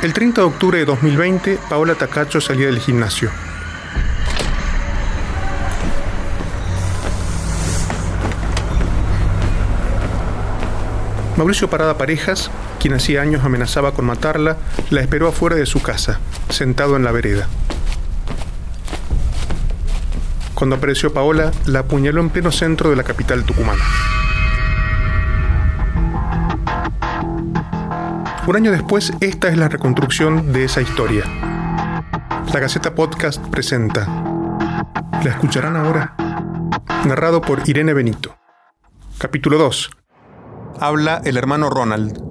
El 30 de octubre de 2020, Paola Tacacho salía del gimnasio. Mauricio Parada Parejas, quien hacía años amenazaba con matarla, la esperó afuera de su casa, sentado en la vereda. Cuando apareció Paola, la apuñaló en pleno centro de la capital tucumana. Un año después, esta es la reconstrucción de esa historia. La Gaceta Podcast presenta. ¿La escucharán ahora? Narrado por Irene Benito. Capítulo 2 habla el hermano Ronald.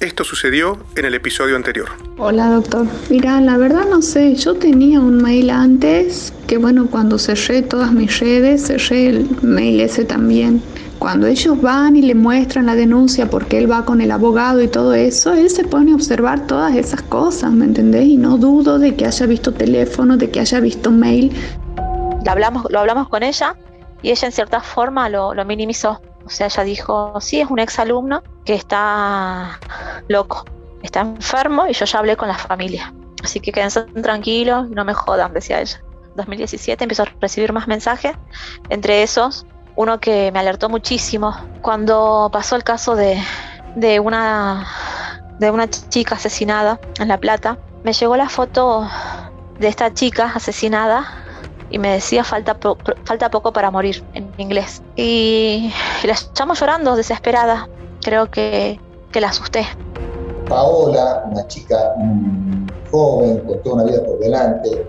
Esto sucedió en el episodio anterior. Hola doctor. Mira, la verdad no sé, yo tenía un mail antes, que bueno, cuando cerré todas mis redes, cerré el mail ese también. Cuando ellos van y le muestran la denuncia porque él va con el abogado y todo eso, él se pone a observar todas esas cosas, ¿me entendés? Y no dudo de que haya visto teléfono, de que haya visto mail, lo hablamos, lo hablamos con ella y ella en cierta forma lo, minimizó. O sea, ella dijo, sí, es un ex alumno que está loco, está enfermo y yo ya hablé con la familia. Así que quédense tranquilos, no me jodan, decía ella. 2017 empezó a recibir más mensajes, entre esos uno que me alertó muchísimo cuando pasó el caso de, de, una, de una chica asesinada en La Plata. Me llegó la foto de esta chica asesinada y me decía falta, falta poco para morir en inglés. Y, la llamo llorando, desesperada. Creo que, que la asusté. Paola, una chica mm, joven, con toda una vida por delante,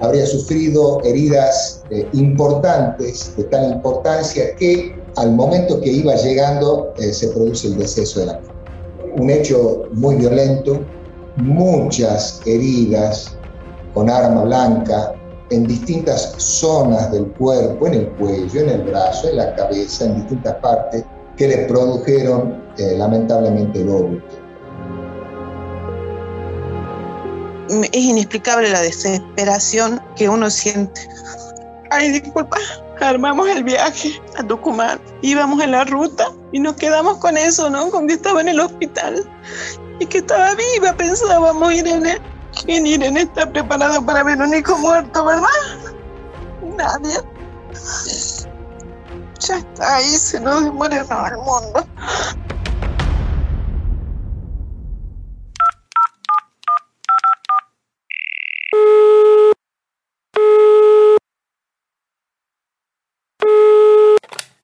habría sufrido heridas eh, importantes, de tal importancia que al momento que iba llegando eh, se produce el deceso de la Un hecho muy violento, muchas heridas con arma blanca, en distintas zonas del cuerpo, en el cuello, en el brazo, en la cabeza, en distintas partes, que le produjeron eh, lamentablemente el óbito. Es inexplicable la desesperación que uno siente. Ay, disculpa, armamos el viaje a Tucumán, íbamos en la ruta y nos quedamos con eso, ¿no? Con que estaba en el hospital y que estaba viva, pensábamos, Irene. ¿Quién Irene está preparado para ver un hijo muerto, verdad? Nadie. Ya está ahí, se nos todo el mundo.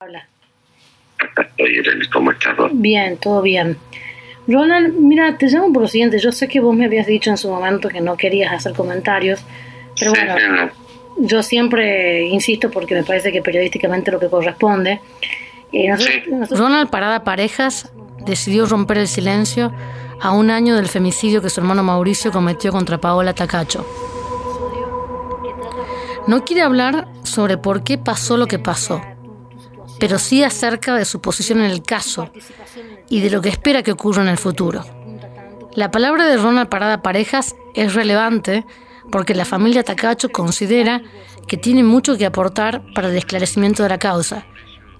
Hola. Oye, Irene, ¿cómo estás? Bien, todo bien. Ronald, mira, te llamo por lo siguiente. Yo sé que vos me habías dicho en su momento que no querías hacer comentarios, pero bueno, yo siempre insisto porque me parece que periodísticamente lo que corresponde. Eh, Ronald Parada Parejas decidió romper el silencio a un año del femicidio que su hermano Mauricio cometió contra Paola Tacacho. No quiere hablar sobre por qué pasó lo que pasó, pero sí acerca de su posición en el caso y de lo que espera que ocurra en el futuro. La palabra de Ronald Parada Parejas es relevante porque la familia Tacacho considera que tiene mucho que aportar para el esclarecimiento de la causa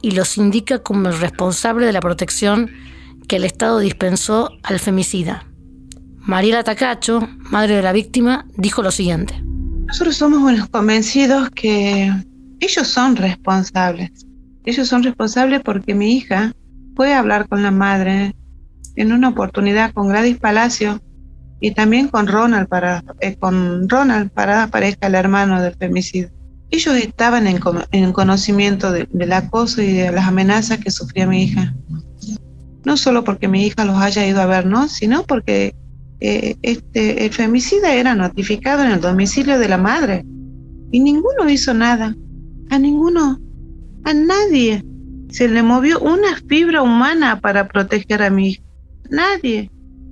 y los indica como el responsable de la protección que el Estado dispensó al femicida. Mariela Tacacho, madre de la víctima, dijo lo siguiente. Nosotros somos convencidos que ellos son responsables. Ellos son responsables porque mi hija fue a hablar con la madre en una oportunidad con Gladys Palacio y también con Ronald para eh, con Ronald para aparezca el hermano del femicidio. Ellos estaban en, conocimiento del acoso y de las amenazas que sufría mi hija. No solo porque mi hija los haya ido a ver, ¿no? Sino porque eh, este, el femicida era notificado en el domicilio de la madre. Y ninguno hizo nada. A ninguno. A nadie se le movió una fibra humana para proteger a mi hija. Nadie.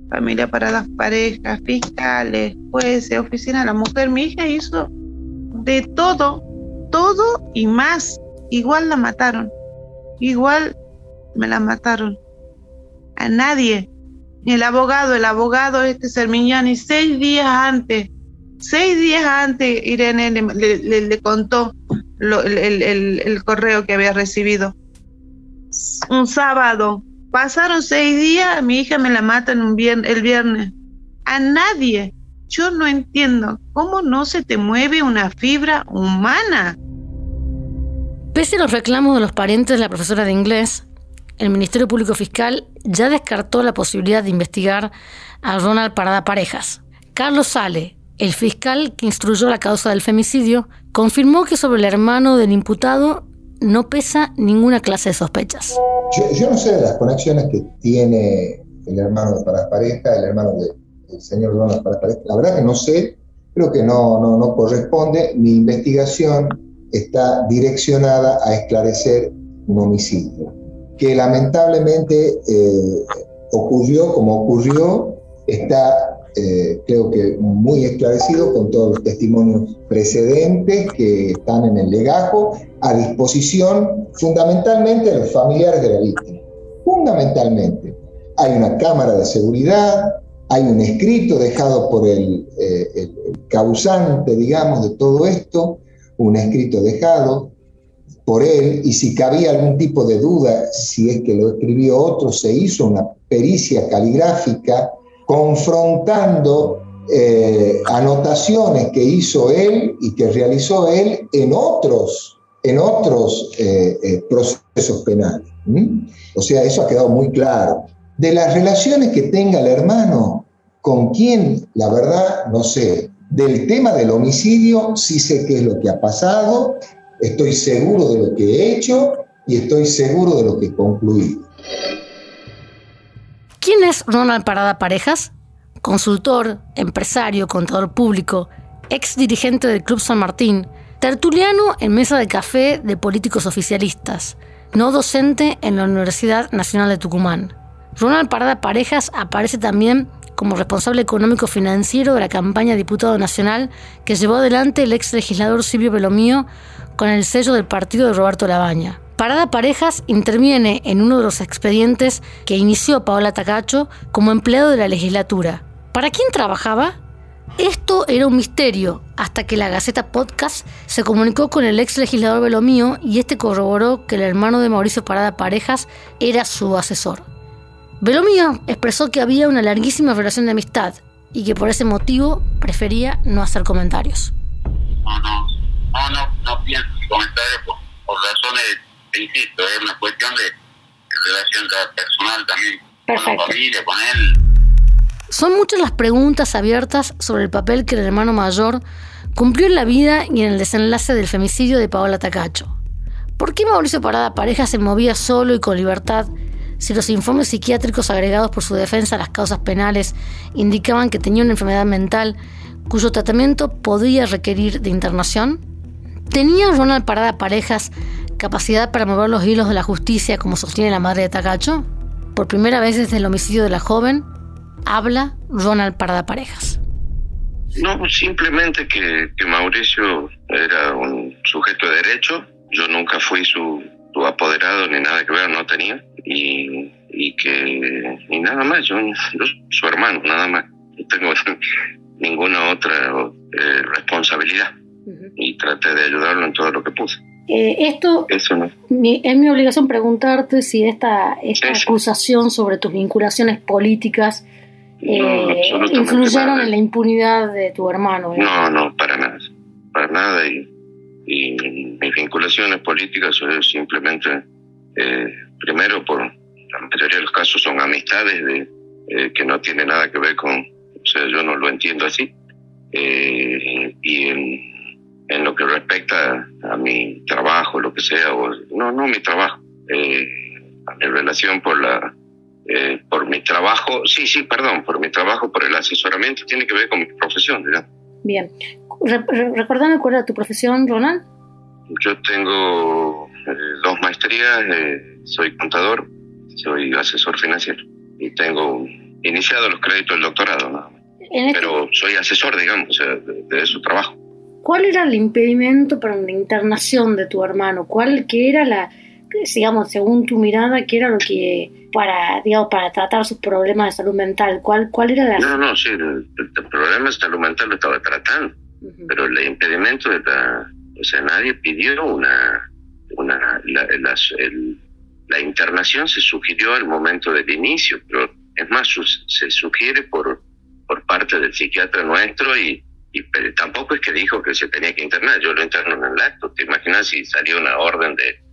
Familia para las parejas, fiscales, jueces, oficina la mujer. Mi hija hizo de todo, todo y más. Igual la mataron. Igual me la mataron. A nadie. El abogado, el abogado este Sermiñani, seis días antes, seis días antes Irene le, contó el correo que había recibido un sábado, Pasaron seis días, mi hija me la mata en un el viernes. A nadie. Yo no entiendo cómo no se te mueve una fibra humana. Pese a los reclamos de los parientes de la profesora de inglés, el Ministerio Público Fiscal ya descartó la posibilidad de investigar a Ronald Parada Parejas. Carlos Sale, el fiscal que instruyó la causa del femicidio, confirmó que sobre el hermano del imputado no pesa ninguna clase de sospechas. Yo, no sé de las conexiones que tiene el hermano de Parada Pareja, el hermano del señor Ronald Parada Pareja. La verdad que no sé, creo que no, no, no corresponde. Mi investigación está direccionada a esclarecer un homicidio que lamentablemente eh, ocurrió como ocurrió, está eh, creo que muy esclarecido con todos los testimonios precedentes que están en el legajo a disposición fundamentalmente de los familiares de la víctima. Fundamentalmente. Hay una cámara de seguridad, hay un escrito dejado por el, eh, el causante, digamos, de todo esto, un escrito dejado, por él y si cabía algún tipo de duda, si es que lo escribió otro, se hizo una pericia caligráfica confrontando eh, anotaciones que hizo él y que realizó él en otros, en otros eh, eh, procesos penales. O sea, eso ha quedado muy claro. De las relaciones que tenga el hermano, con quién, la verdad, no sé. Del tema del homicidio, sí sé qué es lo que ha pasado Estoy seguro de lo que he hecho y estoy seguro de lo que he concluido. ¿Quién es Ronald Parada Parejas? Consultor, empresario, contador público, ex dirigente del Club San Martín, tertuliano en mesa de café de políticos oficialistas, no docente en la Universidad Nacional de Tucumán. Ronald Parada Parejas aparece también como responsable económico financiero de la campaña diputado nacional que llevó adelante el ex legislador Silvio Belomío con el sello del partido de Roberto Labaña. Parada Parejas interviene en uno de los expedientes que inició Paola Tacacho como empleado de la legislatura. ¿Para quién trabajaba? Esto era un misterio hasta que la Gaceta Podcast se comunicó con el ex legislador Belomío y este corroboró que el hermano de Mauricio Parada Parejas era su asesor. Belomío expresó que había una larguísima relación de amistad y que por ese motivo prefería no hacer comentarios. No, no, no, no, no pienso comentarios por, razones, insisto, es una cuestión de, relación personal también con la familia, con él. Son muchas las preguntas abiertas sobre el papel que el hermano mayor cumplió en la vida y en el desenlace del femicidio de Paola Tacacho. ¿Por qué Mauricio Parada Pareja se movía solo y con libertad si los informes psiquiátricos agregados por su defensa a las causas penales indicaban que tenía una enfermedad mental cuyo tratamiento podía requerir de internación? ¿Tenía Ronald Parada Parejas capacidad para mover los hilos de la justicia como sostiene la madre de Takacho? Por primera vez desde el homicidio de la joven, habla Ronald Parada Parejas. No, simplemente que, que Mauricio era un sujeto de derecho. Yo nunca fui su, su apoderado ni nada que ver, no tenía y, y que y nada más, yo, soy su hermano, nada más, no tengo ninguna otra eh, responsabilidad y traté de ayudarlo en todo lo que pude. Eh, esto Eso no. es mi obligación preguntarte si esta, esta acusación sobre tus vinculaciones políticas eh, influyeron en la impunidad de tu hermano. No, no, para nada, para nada y, y mis vinculaciones políticas son simplemente eh, primero por la mayoría de los casos son amistades de, eh, que no tiene nada que ver con, o sea, yo no lo entiendo así. Eh, y en, lo que respecta a mi trabajo, lo que sea, o, no, no mi trabajo, a mi relación por la, por mi trabajo, sí, sí, perdón, por mi trabajo, por el asesoramiento, tiene que ver con mi profesión, ¿verdad? Bien. recordame cuál era tu profesión, Ronald. Yo tengo dos maestrías, soy contador, soy asesor financiero y tengo iniciado los créditos del doctorado, este pero soy asesor, digamos, de, su trabajo. ¿Cuál era el impedimento para la internación de tu hermano? ¿Cuál que era la, digamos, según tu mirada, qué era lo que para, digamos, para tratar sus problemas de salud mental? ¿Cuál, cuál era la? No, no, sí, el, problema de salud mental lo estaba tratando, pero el impedimento de la, o sea, nadie pidió una, una, la, el, la internación se sugirió al momento del inicio, pero es más, se sugiere por, por parte del psiquiatra nuestro y, y tampoco es que dijo que se tenía que internar, yo lo interno en el acto, te imaginas si salió una orden de,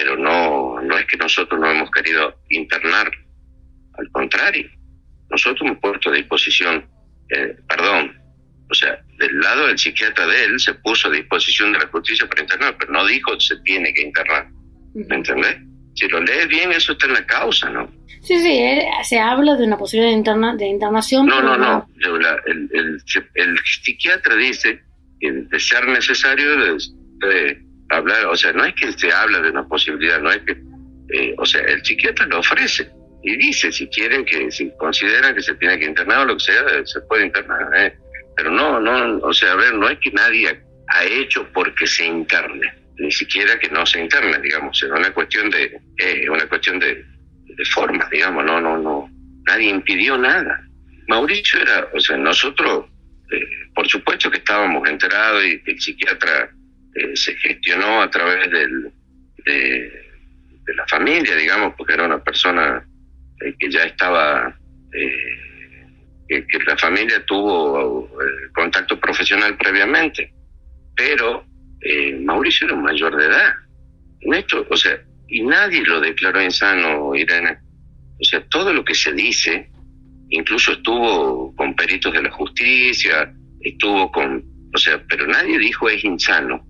pero no, no es que nosotros no hemos querido internar, al contrario, nosotros hemos puesto a disposición, eh, perdón, o sea, del lado del psiquiatra de él se puso a disposición de la justicia para internar, pero no dijo se tiene que internar, ¿me entendés? Si lo lees bien, eso está en la causa, ¿no? Sí, sí, se habla de una posibilidad de, interna, de internación. No, no, no. el, el, psiquiatra dice que de ser necesario de, hablar, o sea, no es que se habla de una posibilidad, no es que, eh, o sea, el psiquiatra lo ofrece y dice si quieren que, si consideran que se tiene que internar o lo que sea, se puede internar, ¿eh? Pero no, no, o sea, a ver, no es que nadie ha hecho porque se interne, ni siquiera que no se interne, digamos, es una cuestión de, eh, una cuestión de, de forma, digamos, no, no, no, nadie impidió nada. Mauricio era, o sea, nosotros, eh, por supuesto que estábamos enterados y el psiquiatra eh, se gestionó a través del, de, la familia, digamos, porque era una persona eh, que ya estaba, que, que, la familia tuvo contacto profesional previamente, pero Mauricio era un mayor de edad. esto, o sea, y nadie lo declaró insano, Irene. O sea, todo lo que se dice, incluso estuvo con peritos de la justicia, estuvo con, o sea, pero nadie dijo es insano.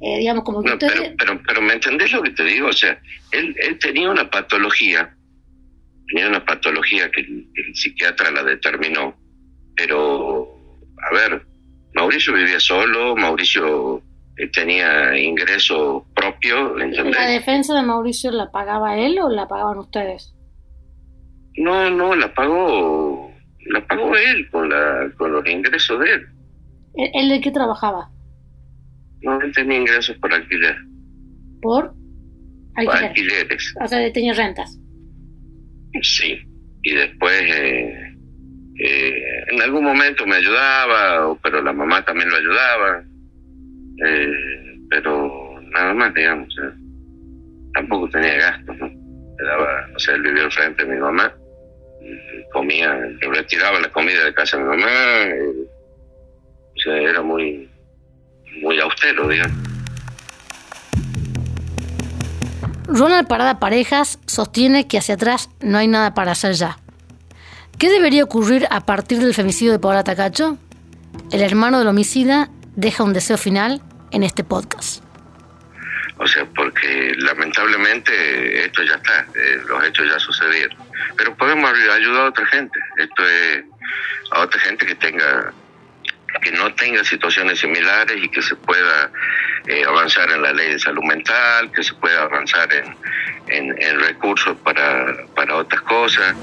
Eh, digamos como que pero, pero, me entendés lo que te digo, o sea, él, él tenía una patología, tenía una patología que el, psiquiatra la determinó, pero, a ver, Mauricio vivía solo, Mauricio eh, tenía ingreso propio. ¿La defensa de Mauricio la pagaba él o la pagaban ustedes? No, no, la pagó, la pagó él con, la, con los ingresos de él. ¿Él de qué trabajaba? No, él tenía ingresos por alquiler. ¿Por? alquileres. O sea, tenía rentas. Sí, y después eh, eh, en algún momento me ayudaba, pero la mamá también lo ayudaba eh, pero nada más, digamos, tampoco tenía gastos, ¿no? Le daba, o sea, él vivía enfrente de mi mamá, comía, le retiraba la comida de casa de mi mamá, o sea, era muy, muy austero, digamos. Ronald Parada Parejas sostiene que hacia atrás no hay nada para hacer ya. ¿Qué debería ocurrir a partir del femicidio de Paola Tacacho? El hermano del homicida deja un deseo final en este podcast. O sea, porque lamentablemente esto ya está, eh, los hechos ya sucedieron. Pero podemos ayudar a otra gente. Esto es a otra gente que tenga que no tenga situaciones similares y que se pueda eh, avanzar en la ley de salud mental, que se pueda avanzar en, en, en recursos para, para otras cosas.